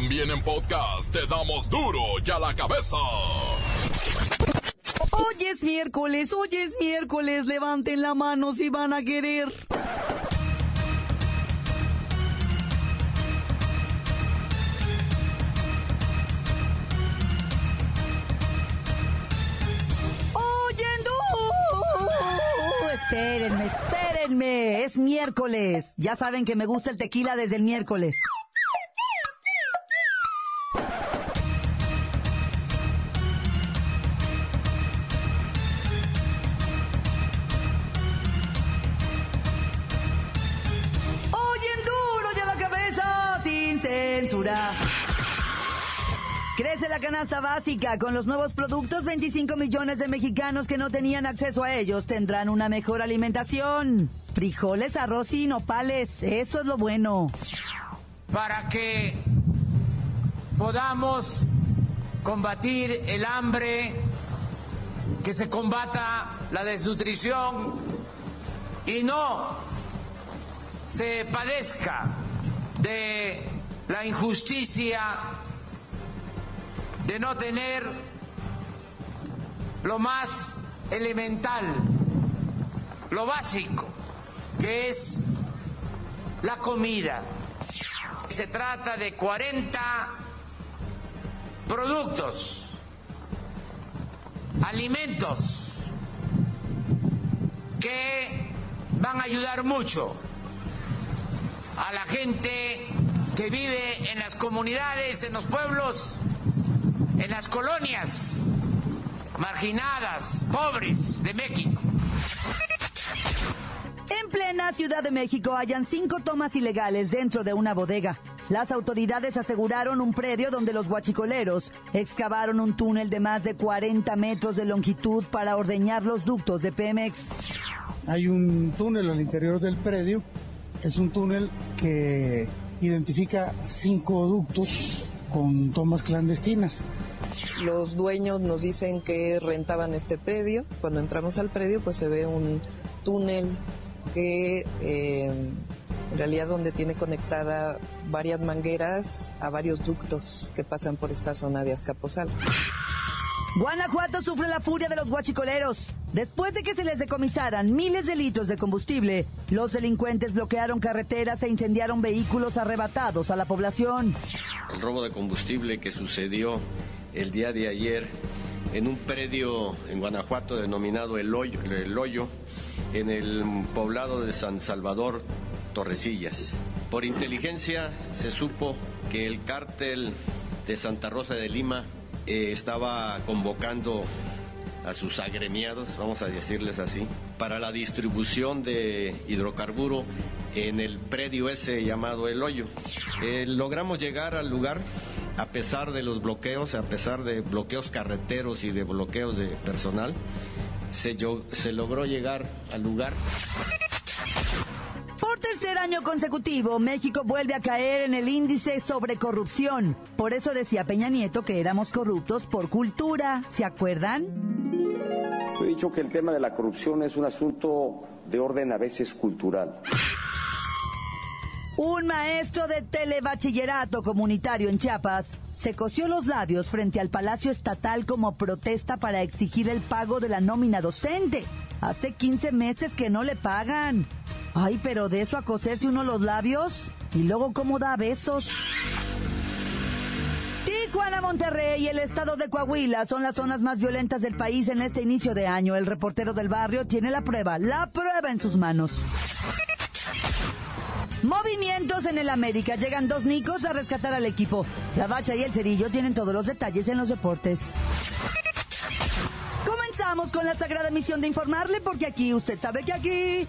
También en podcast te damos duro y a la cabeza. Hoy es miércoles, hoy es miércoles, levanten la mano si van a querer. Espérenme, espérenme, es miércoles. Ya saben que me gusta el tequila desde el miércoles. Crece la canasta básica. Con los nuevos productos, 25 millones de mexicanos que no tenían acceso a ellos tendrán una mejor alimentación. Frijoles, arroz y nopales. Eso es lo bueno. Para que podamos combatir el hambre, que se combata la desnutrición y no se padezca de la injusticia de no tener lo más elemental, lo básico, que es la comida. Se trata de 40 productos, alimentos que van a ayudar mucho a la gente que vive en las comunidades, en los pueblos, en las colonias marginadas, pobres de México. En plena Ciudad de México hayan cinco tomas ilegales dentro de una bodega. Las autoridades aseguraron un predio donde los guachicoleros excavaron un túnel de más de 40 metros de longitud para ordeñar los ductos de Pemex. Hay un túnel al interior del predio. Es un túnel que identifica cinco ductos con tomas clandestinas. Los dueños nos dicen que rentaban este predio. Cuando entramos al predio, pues se ve un túnel que eh, en realidad donde tiene conectada varias mangueras a varios ductos que pasan por esta zona de Azcapotzalco. Guanajuato sufre la furia de los guachicoleros. Después de que se les decomisaran miles de litros de combustible, los delincuentes bloquearon carreteras e incendiaron vehículos arrebatados a la población. El robo de combustible que sucedió el día de ayer en un predio en Guanajuato denominado El Hoyo, el Hoyo en el poblado de San Salvador, Torrecillas. Por inteligencia se supo que el cártel de Santa Rosa de Lima eh, estaba convocando a sus agremiados, vamos a decirles así, para la distribución de hidrocarburo en el predio ese llamado El Hoyo. Eh, logramos llegar al lugar a pesar de los bloqueos, a pesar de bloqueos carreteros y de bloqueos de personal, se, se logró llegar al lugar. Tercer año consecutivo, México vuelve a caer en el índice sobre corrupción. Por eso decía Peña Nieto que éramos corruptos por cultura. ¿Se acuerdan? He dicho que el tema de la corrupción es un asunto de orden a veces cultural. Un maestro de telebachillerato comunitario en Chiapas se cosió los labios frente al Palacio Estatal como protesta para exigir el pago de la nómina docente. Hace 15 meses que no le pagan. Ay, pero de eso a coserse uno los labios y luego cómo da besos. Tijuana, Monterrey y el estado de Coahuila son las zonas más violentas del país en este inicio de año. El reportero del barrio tiene la prueba, la prueba en sus manos. Movimientos en el América. Llegan dos nicos a rescatar al equipo. La bacha y el cerillo tienen todos los detalles en los deportes. Comenzamos con la sagrada misión de informarle porque aquí, usted sabe que aquí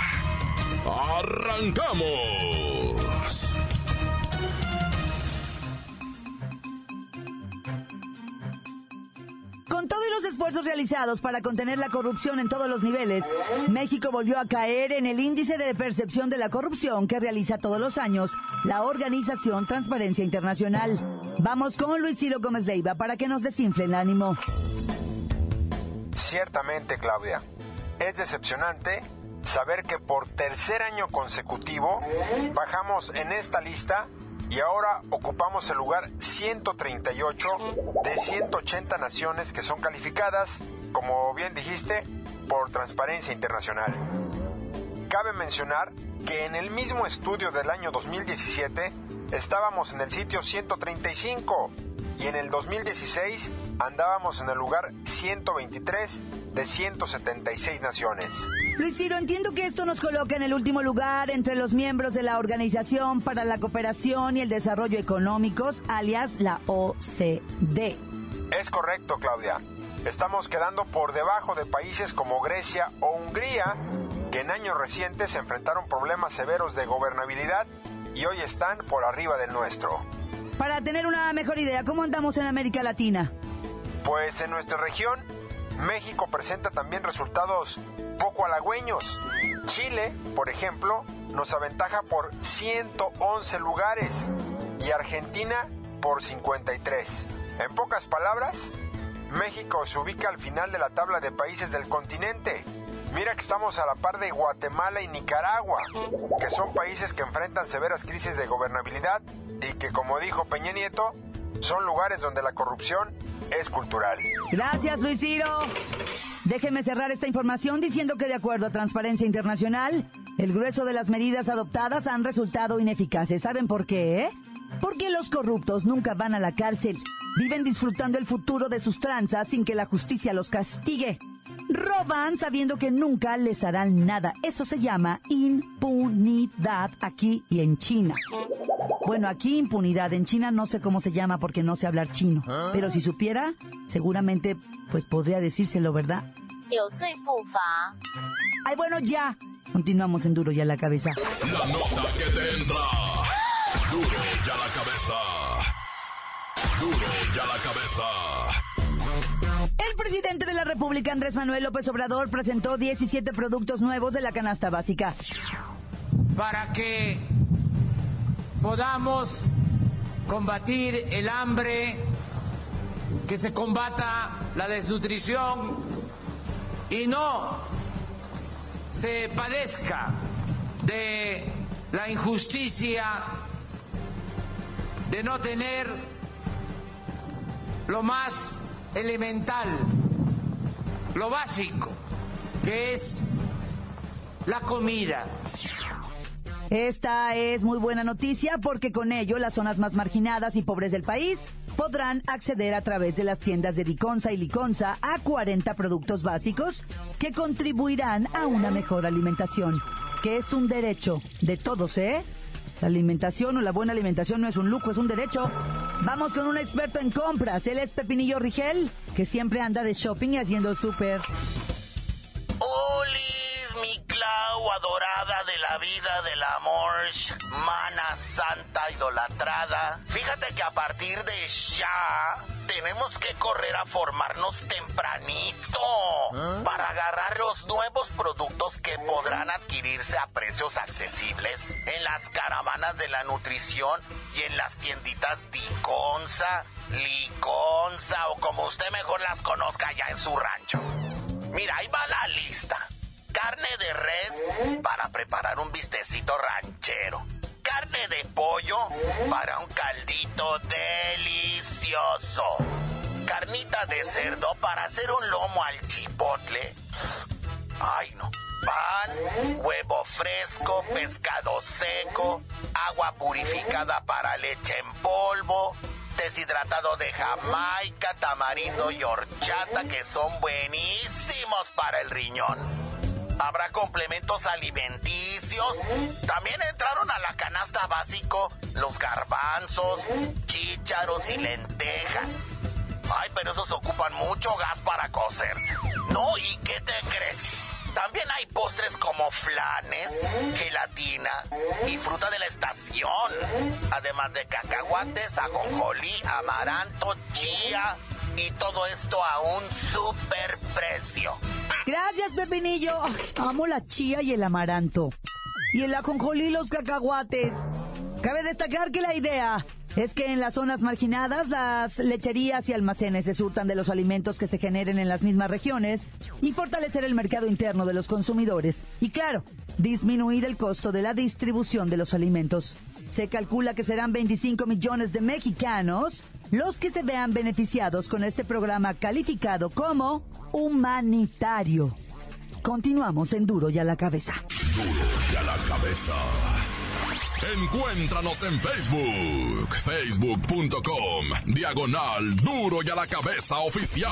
¡Arrancamos! Con todos los esfuerzos realizados para contener la corrupción en todos los niveles, México volvió a caer en el índice de percepción de la corrupción que realiza todos los años la organización Transparencia Internacional. Vamos con Luis Ciro Gómez Leiva para que nos desinfle el ánimo. Ciertamente, Claudia. Es decepcionante saber que por tercer año consecutivo bajamos en esta lista y ahora ocupamos el lugar 138 de 180 naciones que son calificadas, como bien dijiste, por Transparencia Internacional. Cabe mencionar que en el mismo estudio del año 2017 estábamos en el sitio 135 y en el 2016 andábamos en el lugar 123 de 176 naciones. Luis Ciro, entiendo que esto nos coloca en el último lugar entre los miembros de la Organización para la Cooperación y el Desarrollo Económicos, alias la OCDE. Es correcto, Claudia. Estamos quedando por debajo de países como Grecia o Hungría, que en años recientes enfrentaron problemas severos de gobernabilidad y hoy están por arriba del nuestro. Para tener una mejor idea, ¿cómo andamos en América Latina? Pues en nuestra región, México presenta también resultados poco halagüeños. Chile, por ejemplo, nos aventaja por 111 lugares y Argentina por 53. En pocas palabras, México se ubica al final de la tabla de países del continente. Mira que estamos a la par de Guatemala y Nicaragua, que son países que enfrentan severas crisis de gobernabilidad y que, como dijo Peña Nieto, son lugares donde la corrupción es cultural. Gracias, Luis Ciro. Déjeme cerrar esta información diciendo que de acuerdo a Transparencia Internacional, el grueso de las medidas adoptadas han resultado ineficaces. ¿Saben por qué? Porque los corruptos nunca van a la cárcel. Viven disfrutando el futuro de sus tranzas sin que la justicia los castigue. Roban sabiendo que nunca les harán nada. Eso se llama impunidad aquí y en China. Bueno, aquí impunidad. En China no sé cómo se llama porque no sé hablar chino. Pero si supiera, seguramente pues podría decírselo, ¿verdad? Ay, bueno, ya. Continuamos en Duro y a la cabeza. La nota que te entra. Duro y a la cabeza. Duro y a la cabeza. El presidente de la República, Andrés Manuel López Obrador, presentó 17 productos nuevos de la canasta básica. Para que podamos combatir el hambre, que se combata la desnutrición y no se padezca de la injusticia de no tener lo más elemental, lo básico, que es la comida. Esta es muy buena noticia porque con ello las zonas más marginadas y pobres del país podrán acceder a través de las tiendas de Diconsa y Liconza a 40 productos básicos que contribuirán a una mejor alimentación, que es un derecho de todos, ¿eh? La alimentación o la buena alimentación no es un lujo, es un derecho. Vamos con un experto en compras. Él es Pepinillo Rigel, que siempre anda de shopping y haciendo súper. La vida del amor, mana santa idolatrada. Fíjate que a partir de ya tenemos que correr a formarnos tempranito para agarrar los nuevos productos que podrán adquirirse a precios accesibles en las caravanas de la nutrición y en las tienditas Diconza, Liconza o como usted mejor las conozca ya en su rancho. Mira, ahí va la lista. Carne de res para preparar un bistecito ranchero. Carne de pollo para un caldito delicioso. Carnita de cerdo para hacer un lomo al chipotle. Ay, no. Pan, huevo fresco, pescado seco, agua purificada para leche en polvo, deshidratado de Jamaica, tamarindo y horchata que son buenísimos para el riñón. Habrá complementos alimenticios. También entraron a la canasta básico los garbanzos, chícharos y lentejas. Ay, pero esos ocupan mucho gas para cocerse. No, ¿y qué te crees? También hay postres como flanes, gelatina y fruta de la estación. Además de cacahuates, ajonjolí, amaranto, chía, Y todo esto a un super precio. Gracias, Pepinillo. Amo la chía y el amaranto. Y el ajonjolí y los cacahuates. Cabe destacar que la idea es que en las zonas marginadas las lecherías y almacenes se surtan de los alimentos que se generen en las mismas regiones y fortalecer el mercado interno de los consumidores y claro, disminuir el costo de la distribución de los alimentos. Se calcula que serán 25 millones de mexicanos los que se vean beneficiados con este programa calificado como humanitario. Continuamos en Duro y a la cabeza. Duro y a la cabeza. Encuéntranos en Facebook, facebook.com, diagonal Duro y a la cabeza oficial.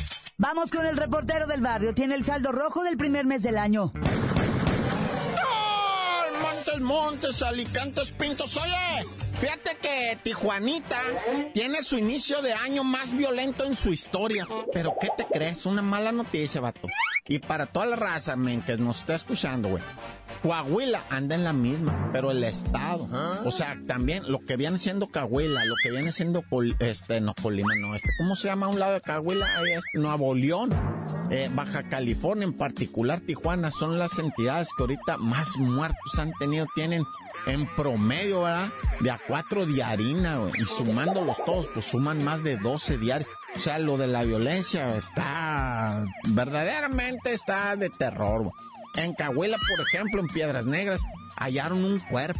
Vamos con el reportero del barrio. Tiene el saldo rojo del primer mes del año. Montes, Montes, Alicantes, Pintos. Oye, fíjate que Tijuanita tiene su inicio de año más violento en su historia. Pero ¿qué te crees? Una mala noticia, vato. Y para toda la raza, men, que nos está escuchando, güey. Coahuila anda en la misma, pero el estado. O sea, también lo que viene siendo Coahuila, lo que viene siendo Col- este, no Colima, no, este, ¿cómo se llama a un lado de Coahuila? Ahí Es Nuevo León, eh, Baja California, en particular Tijuana, son las entidades que ahorita más muertos han tenido, tienen en promedio, ¿verdad? De a cuatro de harina, güey, y sumándolos todos, pues suman más de 12 diarios. O sea, lo de la violencia está, verdaderamente está de terror, güey. En Cahuela, por ejemplo, en Piedras Negras, hallaron un cuerpo.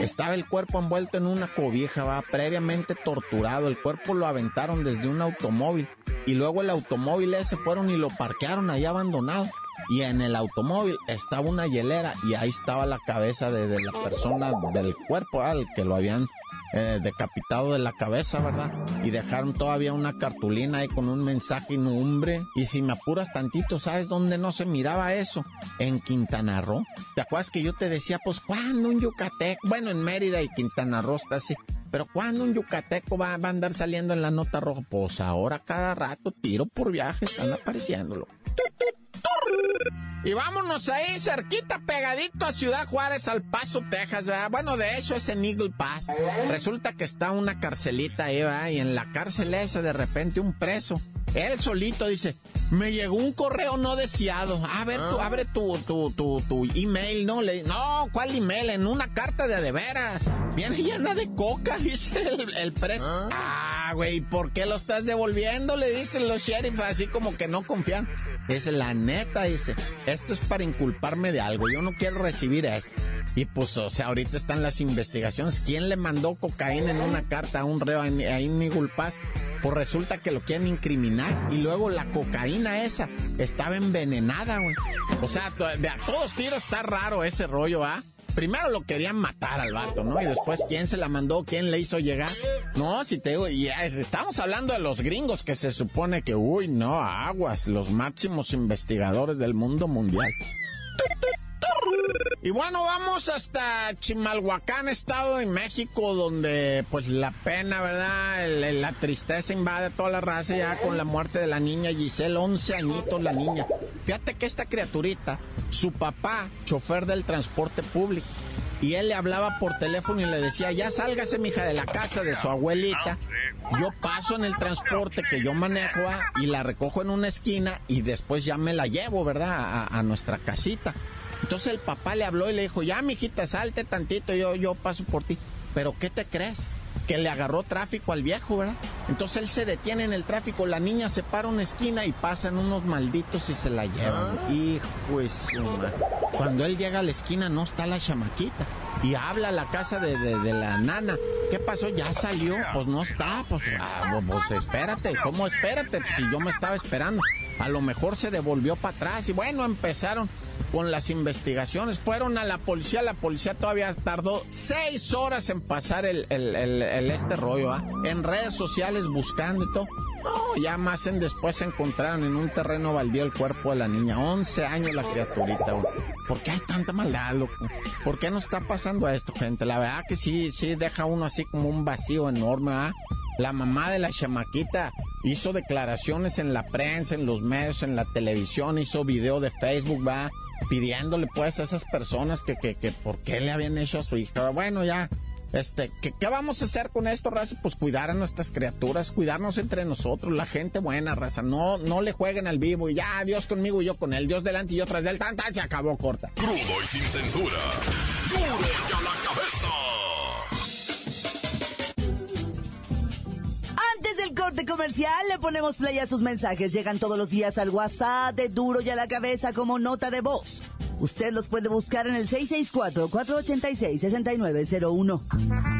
Estaba el cuerpo envuelto en una cobija, va, previamente torturado. El cuerpo lo aventaron desde un automóvil y luego el automóvil ese fueron y lo parquearon ahí abandonado. Y en el automóvil estaba una hielera y ahí estaba la cabeza de, la persona del cuerpo al que lo habían eh, decapitado de la cabeza, ¿verdad? Y dejaron todavía una cartulina ahí con un mensaje inumbre. Y si me apuras tantito, ¿sabes dónde no se miraba eso? En Quintana Roo. ¿Te acuerdas que yo te decía, pues, ¿cuándo un yucateco? Bueno, en Mérida y Quintana Roo está así. Pero ¿cuándo un yucateco va, va a andar saliendo en la nota roja? Pues ahora cada rato, tiro por viaje, están apareciéndolo. Y vámonos ahí, cerquita, pegadito a Ciudad Juárez, al Paso, Texas, ¿verdad? Bueno, de hecho es en Eagle Pass. Resulta que está una carcelita ahí, ¿verdad? Y en la cárcel esa, de repente, un preso. Él solito dice, me llegó un correo no deseado. A ver, tú abre tu, tu, tu, tu email, ¿no? Le, no, ¿cuál email? En una carta de de veras. Viene llena de coca, dice el, el preso. Ah, güey, ¿por qué lo estás devolviendo? Le dicen los sheriffs, así como que no confían. Dice, la neta, dice, esto es para inculparme de algo, yo no quiero recibir esto. Y pues, o sea, ahorita están las investigaciones. ¿Quién le mandó cocaína en una carta a un reo ahí en Pass? Pues resulta que lo quieren incriminar. Y luego la cocaína esa estaba envenenada, güey. O sea, de a todos tiros está raro ese rollo, ¿ah? Primero lo querían matar al vato, ¿no? Y después, ¿quién se la mandó? ¿Quién le hizo llegar? No, si te digo, ya es- estamos hablando de los gringos que se supone que, uy, no, aguas, los máximos investigadores del mundo mundial. Y bueno, vamos hasta Chimalhuacán, Estado de México, donde pues la pena, ¿verdad? El- la tristeza invade a toda la raza ya con la muerte de la niña Giselle, 11 añitos la niña. Fíjate que esta criaturita, su papá, chofer del transporte público, y él le hablaba por teléfono y le decía, ya sálgase, mija, de la casa de su abuelita. Yo paso en el transporte que yo manejo ah, y la recojo en una esquina y después ya me la llevo, ¿verdad? A nuestra casita. Entonces el papá le habló y le dijo, ya, mijita, salte tantito, yo, yo paso por ti. Pero ¿qué te crees? Que le agarró tráfico al viejo, ¿verdad? Entonces él se detiene en el tráfico, la niña se para una esquina y pasan unos malditos y se la llevan. Hijo de. Cuando él llega a la esquina no está la chamaquita. Y habla a la casa de, de- de la nana. ¿Qué pasó? ¿Ya salió? Pues no está. Pues, ah, pues espérate. ¿Cómo espérate? Si yo me estaba esperando. A lo mejor se devolvió para atrás y bueno, empezaron con las investigaciones. Fueron a la policía, la policía todavía tardó seis horas en pasar el, este rollo, ¿ah? En redes sociales buscando y todo. No, ya más en después se encontraron en un terreno baldío el cuerpo de la niña. 11 años la criaturita, ¿Por qué hay tanta maldad, loco? ¿Por qué nos está pasando esto, gente? La verdad que sí, sí deja uno así como un vacío enorme, ¿ah? La mamá de la chamaquita hizo declaraciones en la prensa, en los medios, en la televisión, hizo video de Facebook, va pidiéndole pues a esas personas que, que, que por qué le habían hecho a su hija. Bueno, ya, este, ¿qué, ¿qué, vamos a hacer con esto, raza? Pues cuidar a nuestras criaturas, cuidarnos entre nosotros, la gente buena, raza. No, no le jueguen al vivo y ya, Dios conmigo y yo con él, Dios delante y yo tras de él, tan, se acabó corta. Crudo y sin censura. Duro la corte comercial le ponemos play a sus mensajes. Llegan todos los días al WhatsApp de Duro y a la cabeza como nota de voz. Usted los puede buscar en el 664-486-6901.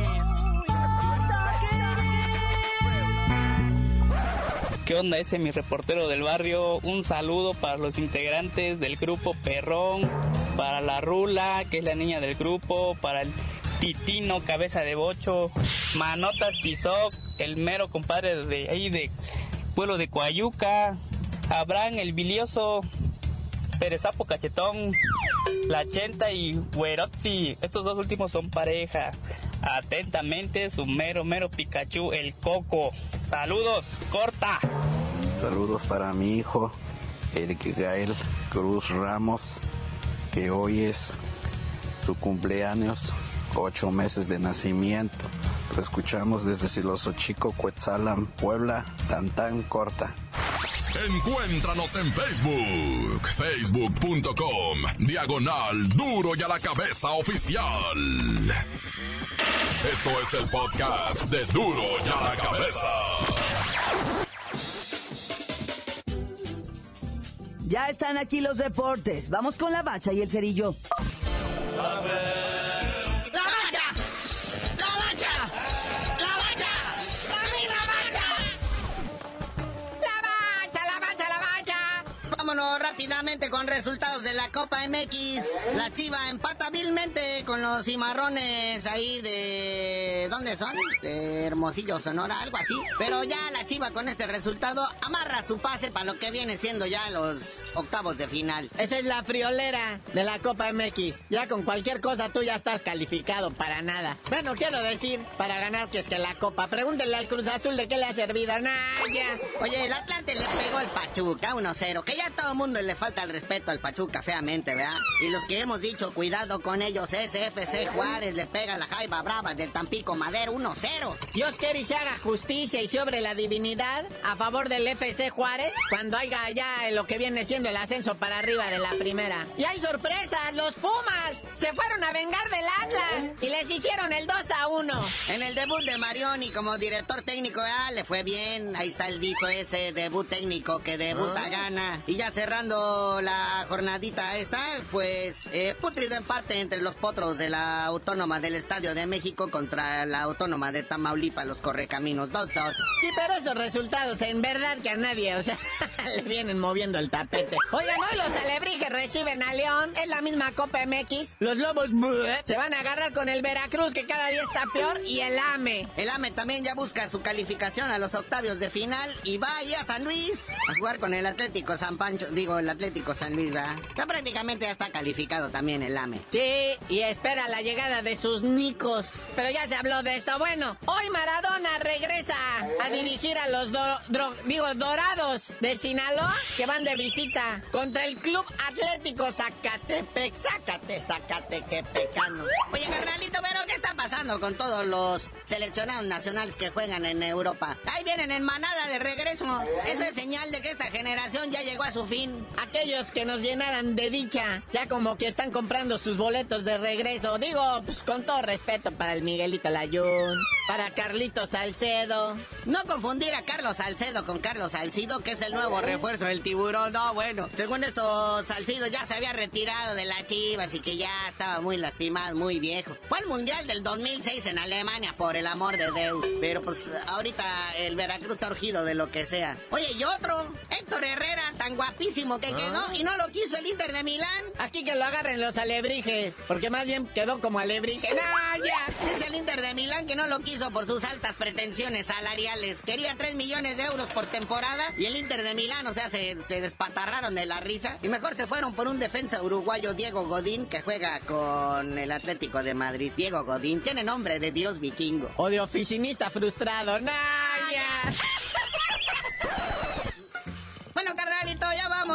¿Qué? Ese es mi reportero del barrio. Un saludo para los integrantes del grupo Perrón, para la Rula, que es la niña del grupo, para el Titino, cabeza de bocho, Manotas Tizoc, el mero compadre de ahí de pueblo de Coayuca, Abraham el bilioso, Perezapo Cachetón, La Chenta y Huerotzi. Estos dos últimos son pareja. Atentamente, su mero, mero Pikachu, el Coco. Saludos, corta. Saludos para mi hijo, Eric Gael Cruz Ramos, que hoy es su cumpleaños, ocho meses de nacimiento. Lo escuchamos desde Siloso Chico, Cuetzalan, Puebla, tan tan corta. Encuéntranos en Facebook, facebook.com, diagonal duro y a la cabeza oficial. Esto es el podcast de duro y a la cabeza. Ya están aquí los deportes. Vamos con la bacha y el cerillo. Rápidamente con resultados de la Copa MX. La Chiva empata vilmente con los cimarrones ahí de... ¿Dónde son? De Hermosillo, Sonora, algo así. Pero ya la Chiva con este resultado amarra su pase para lo que viene siendo ya los octavos de final. Esa es la friolera de la Copa MX. Ya con cualquier cosa tú ya estás calificado para nada. Bueno, quiero decir, para ganar que es que la Copa. Pregúntenle al Cruz Azul de qué le ha servido. Naya. Oye, el Atlante le pegó el Pachuca 1-0, que ya todo el mundo le falta el respeto al Pachuca feamente, ¿verdad? Y los que hemos dicho, cuidado con ellos, SFC Juárez le pega la jaiba brava del Tampico Madero 1-0. Dios quiere y se haga justicia y sobre la divinidad a favor del FC Juárez cuando haya ya lo que viene siendo el ascenso para arriba de la primera. Y hay sorpresas, los Pumas se fueron a vengar del Atlas y les hicieron el 2 a 1. En el debut de Marioni como director técnico, ah, le fue bien. Ahí está el dicho ese, debut técnico que debuta, ah. gana. Y ya cerrando la jornadita esta, pues eh, putrido empate entre los potros de la Autónoma del Estadio de México contra la Autónoma de Tamaulipas, los Correcaminos 2-2. Sí, pero esos resultados en verdad que a nadie, o sea, le vienen moviendo el tapete. Oigan, hoy los alebrijes reciben a León, es la misma Copa MX. Los Lobos se van a agarrar con el Veracruz que cada día está peor y el AME. El AME también ya busca su calificación a los octavios de final y va ahí a San Luis a jugar con el Atlético San Pancho, digo el Atlético San Luis, ¿verdad? Ya prácticamente ya está calificado también el AME. Sí, y espera la llegada de sus nicos. Pero ya se habló de esto. Bueno, hoy Maradona regresa a dirigir a los digo, dorados de Sinaloa que van de visita contra el Club Atlético Zacatepec. Zacate, Zacatepecano. Oye, carnalito, pero ¿qué está pasando? pasando con todos los seleccionados nacionales que juegan en Europa? Ahí vienen en manada de regreso. Eso es señal de que esta generación ya llegó a su fin. Aquellos que nos llenaran de dicha, ya como que están comprando sus boletos de regreso. Digo, pues con todo respeto para el Miguelito Layún, para Carlitos Salcedo. No confundir a Carlos Salcedo con Carlos Salcido, que es el nuevo refuerzo del tiburón. No, bueno, según esto, Salcido ya se había retirado de la Chivas y que ya estaba muy lastimado, muy viejo. Fue al Mundial del 2006 en Alemania, por el amor de Dios. Pero pues ahorita el Veracruz está urgido de lo que sea. Oye, y otro, Héctor Herrera, tan guapísimo que quedó y no lo quiso el Inter de Milán. Aquí que lo agarren los alebrijes, porque más bien quedó como alebrije. ¡No, ya! Dice el Inter de Milán que no lo quiso por sus altas pretensiones salariales. Quería 3 millones de euros por temporada y el Inter de Milán, o sea, se, se despatarraron de la risa y mejor se fueron por un defensa uruguayo Diego Godín que juega con el Atlético de Madrid. Diego Godín tiene nombre de dios vikingo. O de oficinista frustrado. ¡No,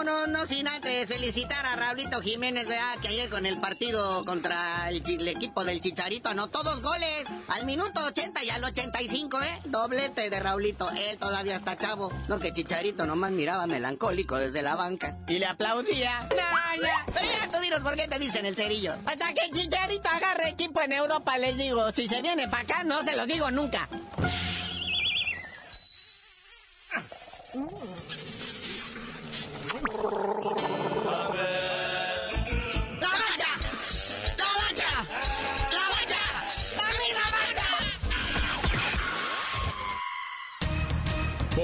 vámonos, no sin antes felicitar a Raulito Jiménez, ¿verdad? que ayer con el partido contra el, equipo del Chicharito anotó dos goles al minuto 80 y al 85, ¿eh? Doblete de Raulito, él todavía está chavo, lo que Chicharito nomás miraba melancólico desde la banca. Y le aplaudía. ¡No! Pero ya tú dinos por qué te dicen el cerillo. Hasta que Chicharito agarre equipo en Europa, les digo. Si se viene para acá, no se lo digo nunca. ¡La